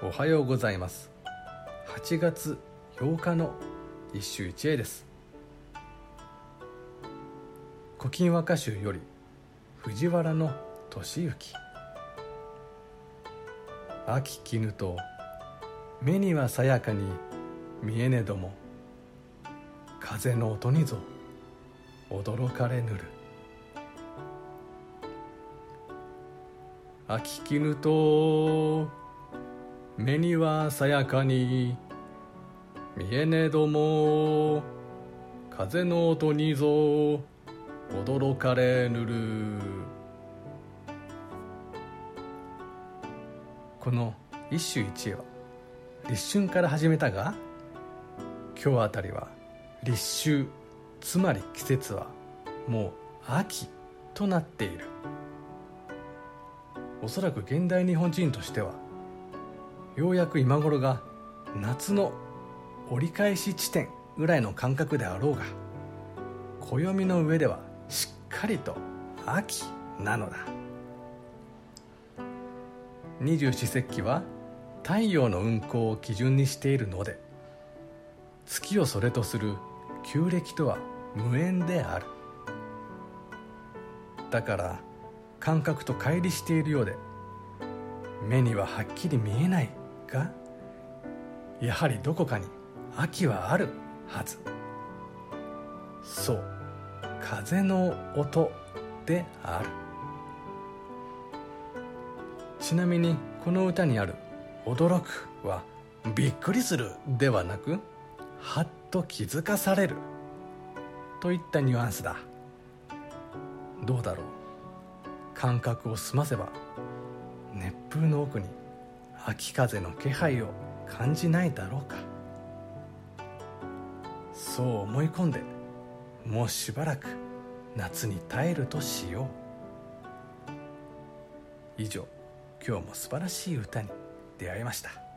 おはようございます。8月8日の一首一会です「古今和歌集」より藤原の俊之秋絹と目にはさやかに見えねども風の音にぞ驚かれぬる。秋絹と目にはさやかに。見えねども。風の音にぞ。驚かれぬる。この一首一会は立春から始めたが今日あたりは立秋つまり季節はもう秋となっている。おそらく現代日本人としてはようやく今頃が夏の折り返し地点ぐらいの感覚であろうが暦の上ではしっかりと秋なのだ。二十四節気は太陽の運行を基準にしているので月をそれとする旧暦とは無縁である。だから感覚と乖離しているようで目にははっきり見えない。がやはりどこかに秋はあるはず。そう。風の音である。ちなみにこの歌にある「驚く」は「びっくりする」ではなく「はっと気づかされる」といったニュアンスだ。どうだろう。感覚を済ませば熱風の奥に秋風の気配を感じないだろうか。そう思い込んでもうしばらく夏に耐えるとしよう。以上今日も素晴らしい歌に出会いました。